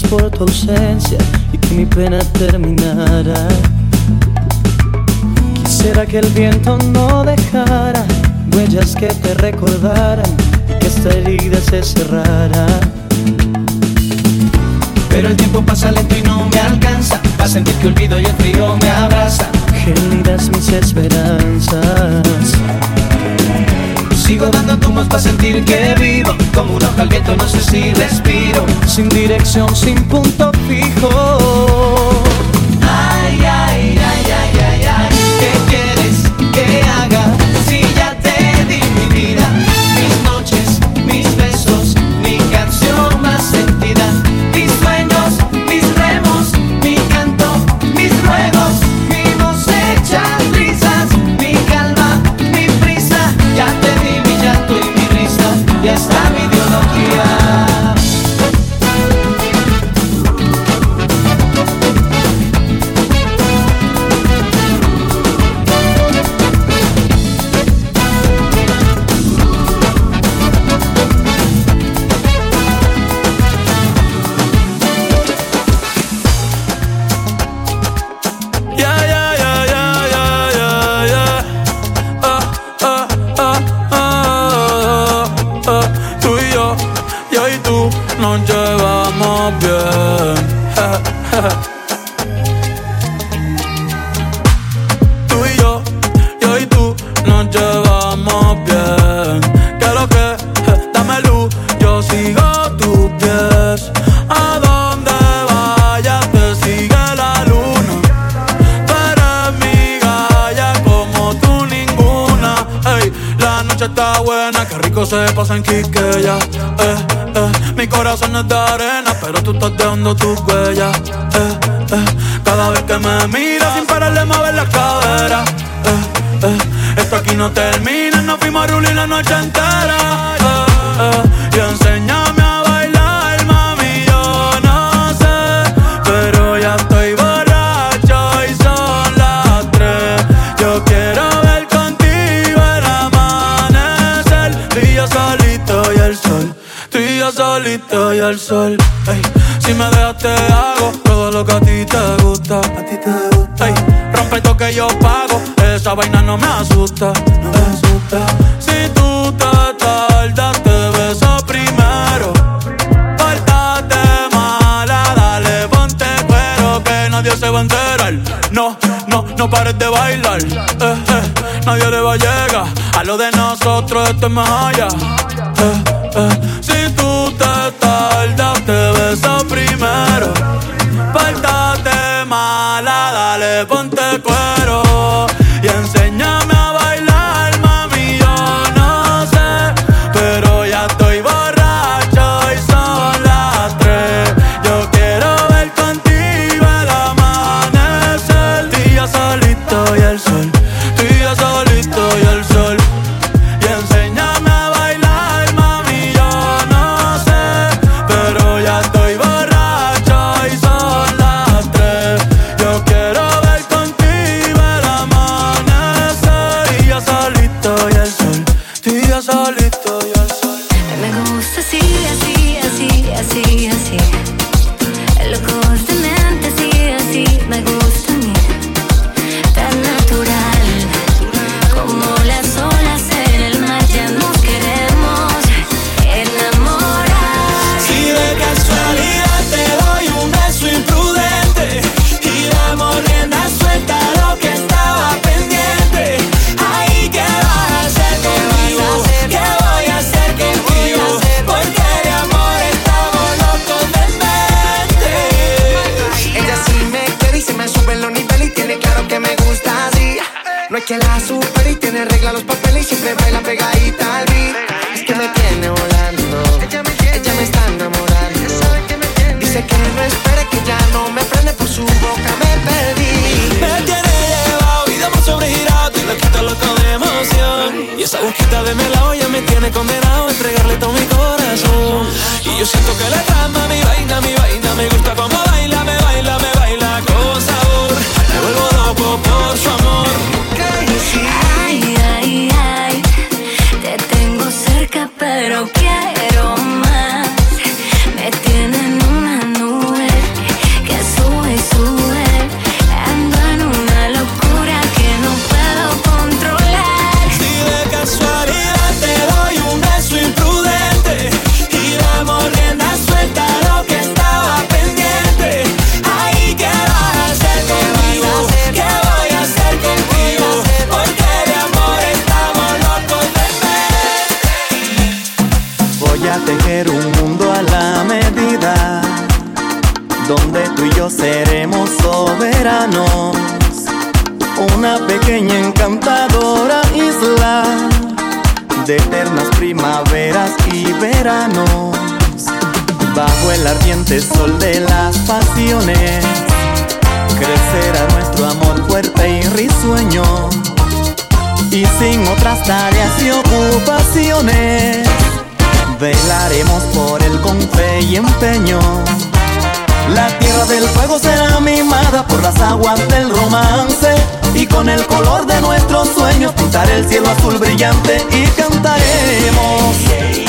por tu ausencia y que mi pena terminara. Quisiera que el viento no dejara huellas que te recordaran y que esta herida se cerrara. Pero el tiempo pasa lento y no me alcanza para sentir que olvido y el frío me abraza. Gemidas mis esperanzas. Sigo dando tumbos para sentir que vivo. Como una hoja al viento, no sé si respiro. Sin dirección, sin punto fijo. Ay, ay, ay, ay, ay, ay. ¿Qué quieres nos llevamos bien. Que lo que, dame luz, yo sigo tus pies. A donde vayas te sigue la luna. Tú eres mi galla como tú ninguna. Ey, la noche está buena, que rico se pasa en Quiqueya. Eh, eh, mi corazón es de arena, pero tú estás dejando tus huellas. Eh, eh, cada vez que me miras sin pararle mover la cadera. No termina, nos fuimos a rulir la noche entera. Eh, eh, y enséñame a bailar, mami, yo no sé, pero ya estoy borracho y son las tres. Yo quiero ver contigo el amanecer, tú y yo solito y el sol, tú y yo solito y el sol. Ey, si me dejas te hago todo lo que a ti te gusta, a ti te gusta. Ey, rompe esto que yo pago, esa vaina no me asusta. Lo de nosotros, esto es más allá. una pequeña encantadora isla de eternas primaveras y veranos, bajo el ardiente sol de las pasiones, crecerá nuestro amor fuerte y risueño, y sin otras tareas y ocupaciones, velaremos por él confe y empeño. La tierra del fuego será mimada por las aguas del romance y con el color de nuestros sueños pintaré el cielo azul brillante y cantaremos.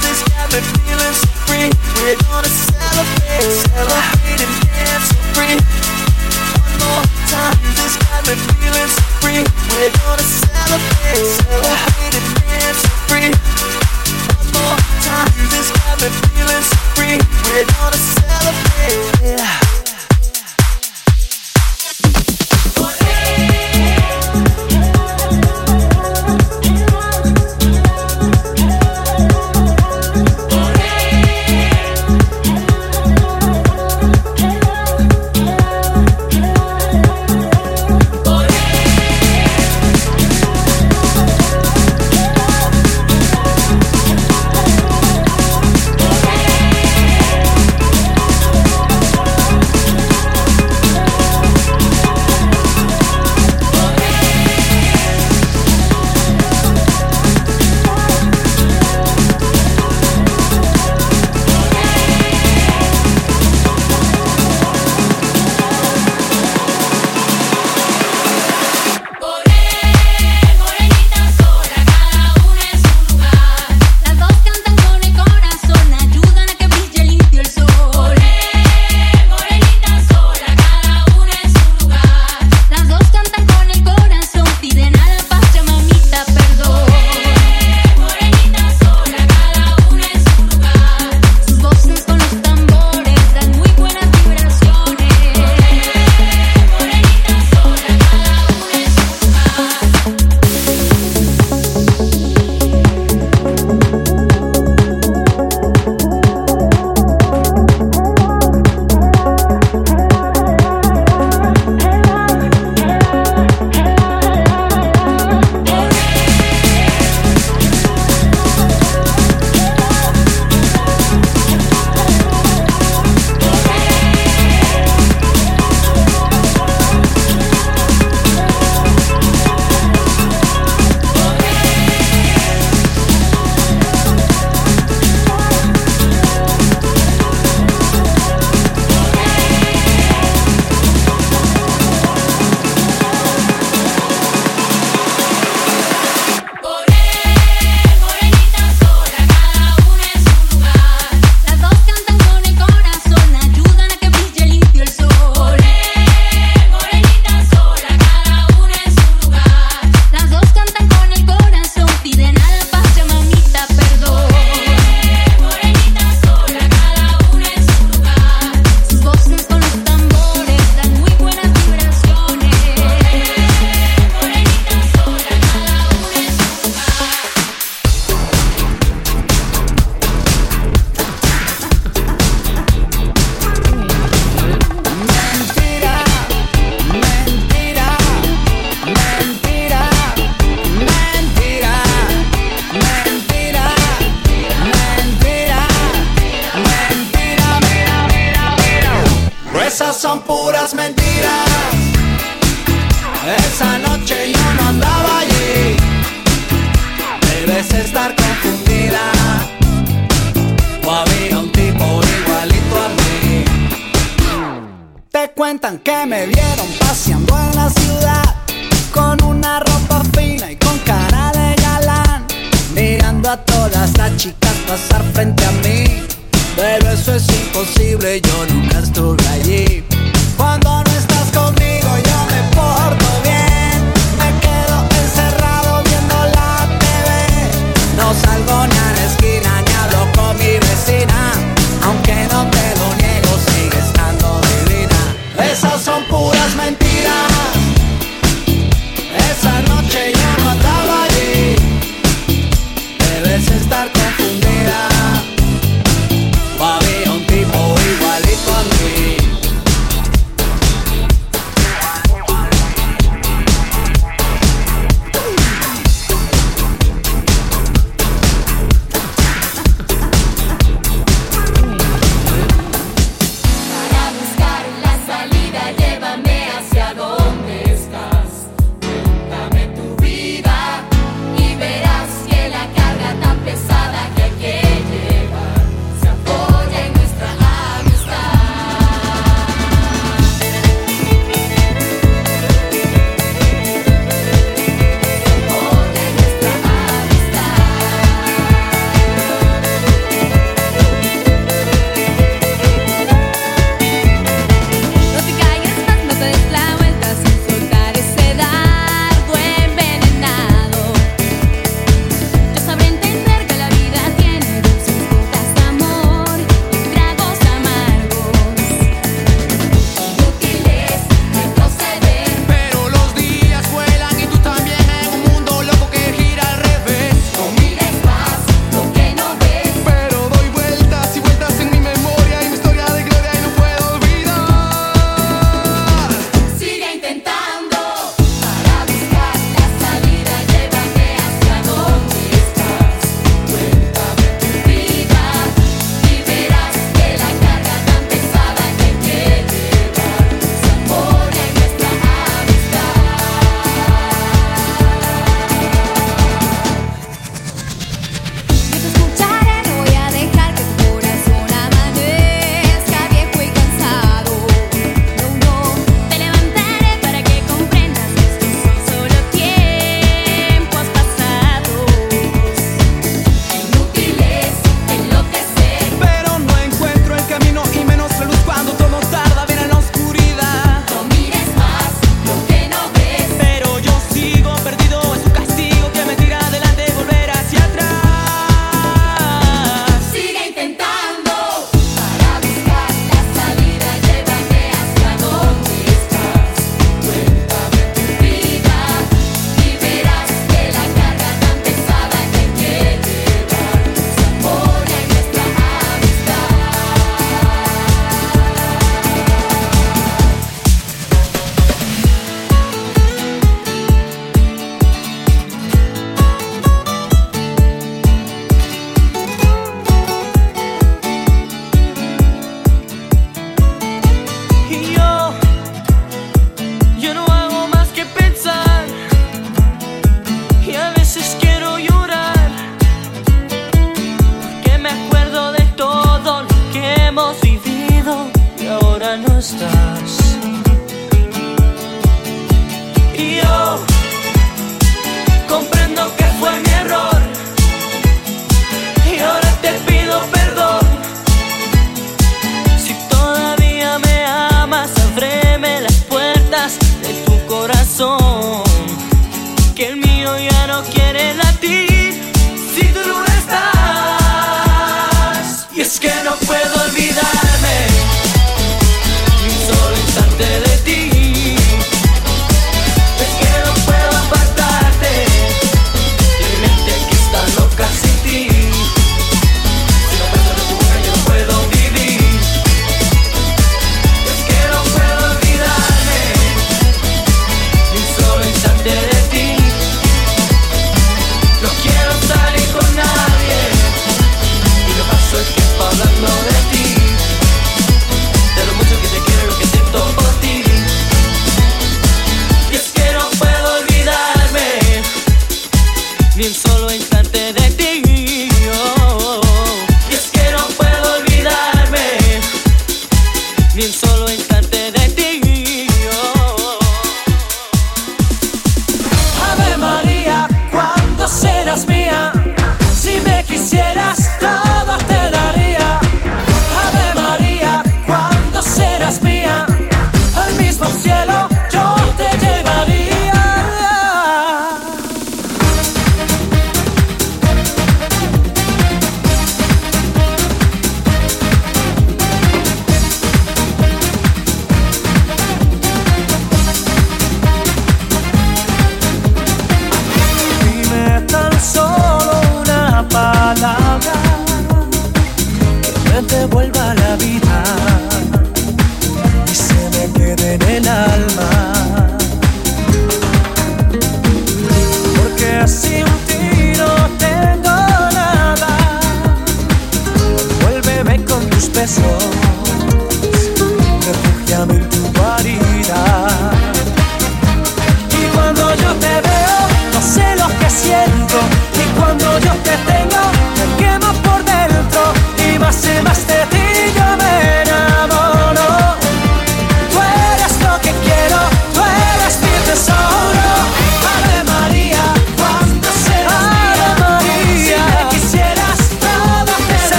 this got me feeling so free. We're gonna celebrate, celebrate and dance free. One more time, this got me feeling so free. We're gonna celebrate, celebrate and dance free. One more time, this got me feeling so free. We're gonna celebrate. Yeah.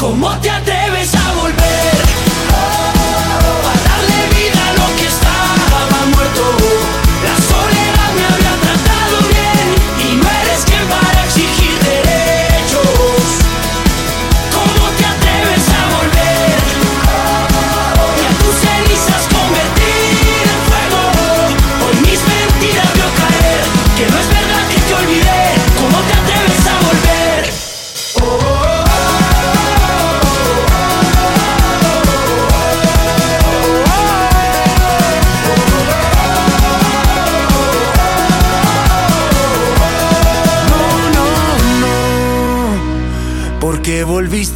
¿Cómo te atreves a volver?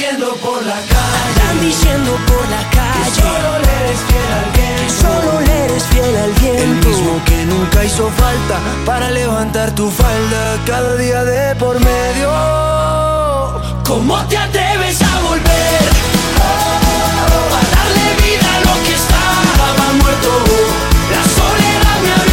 diciendo por la calle. Andan diciendo por la calle. Que solo le eres fiel al viento. Solo le eres fiel al viento. El mismo que nunca hizo falta para levantar tu falda cada día de por medio. ¿Cómo te atreves a volver? A darle vida a lo que estaba muerto. La soledad me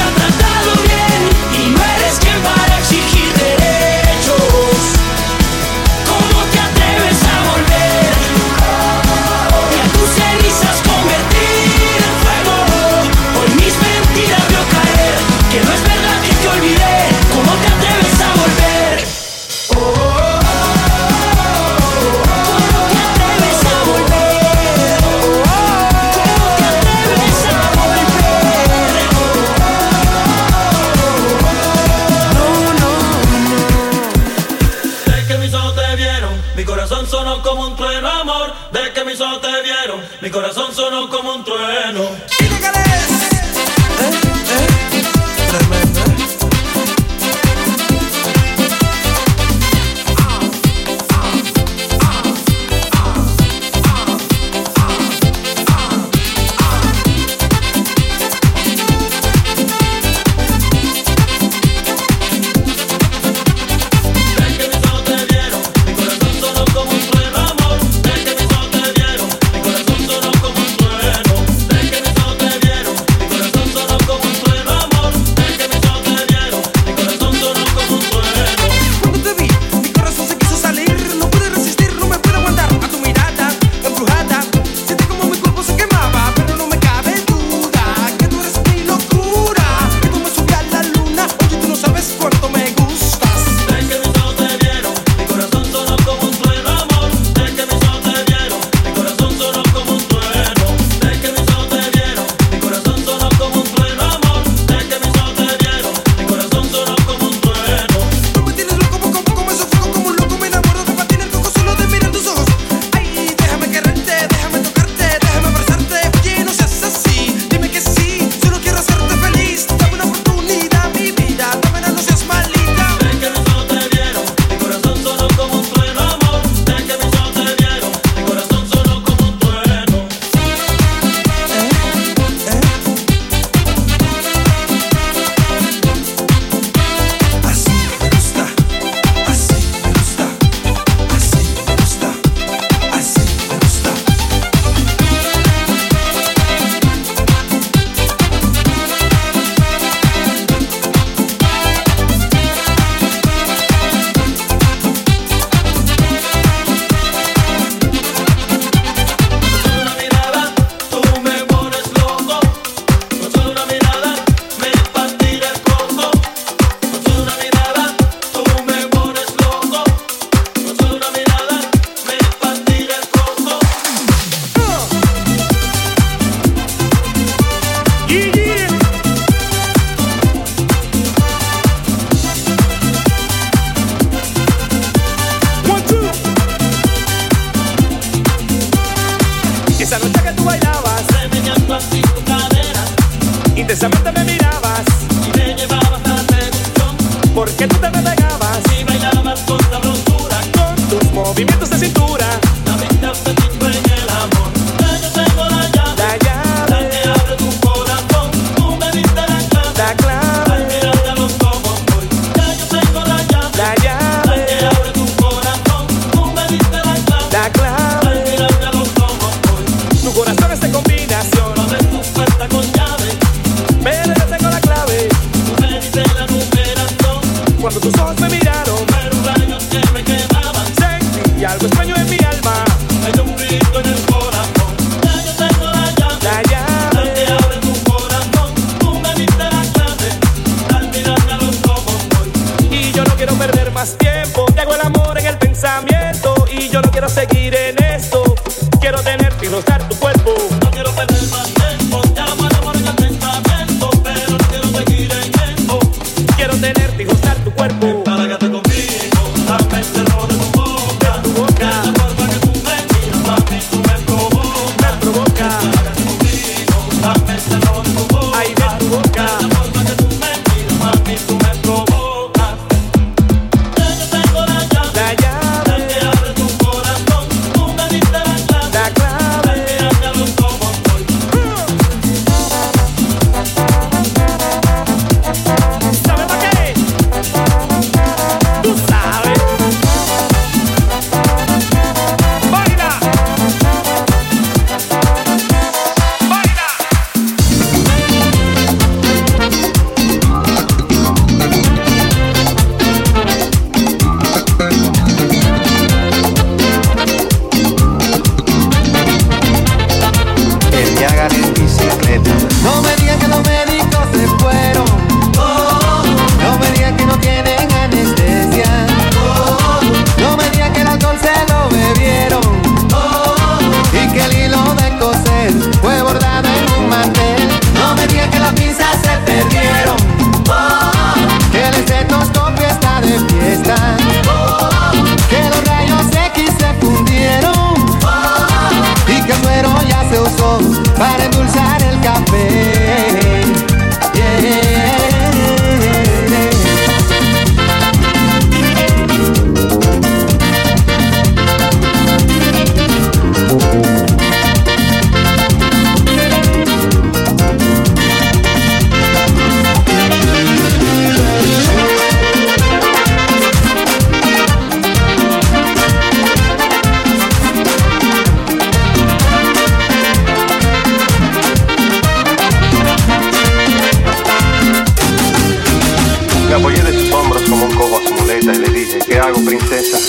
apoyé de sus hombros como un cojo a su muleta y le dije, ¿qué hago, princesa?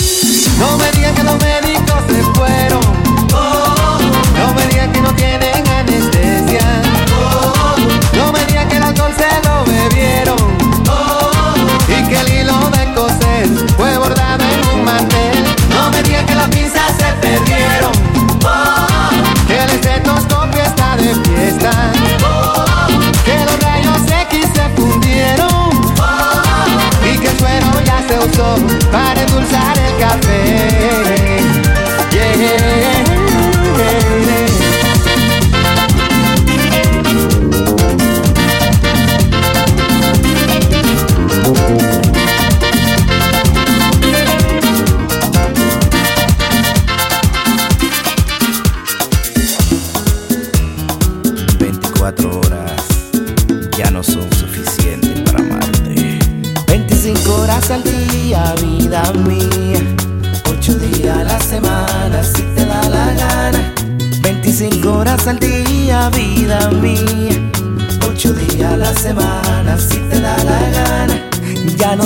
No me digan que los médicos se fueron. para endulzar el café.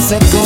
se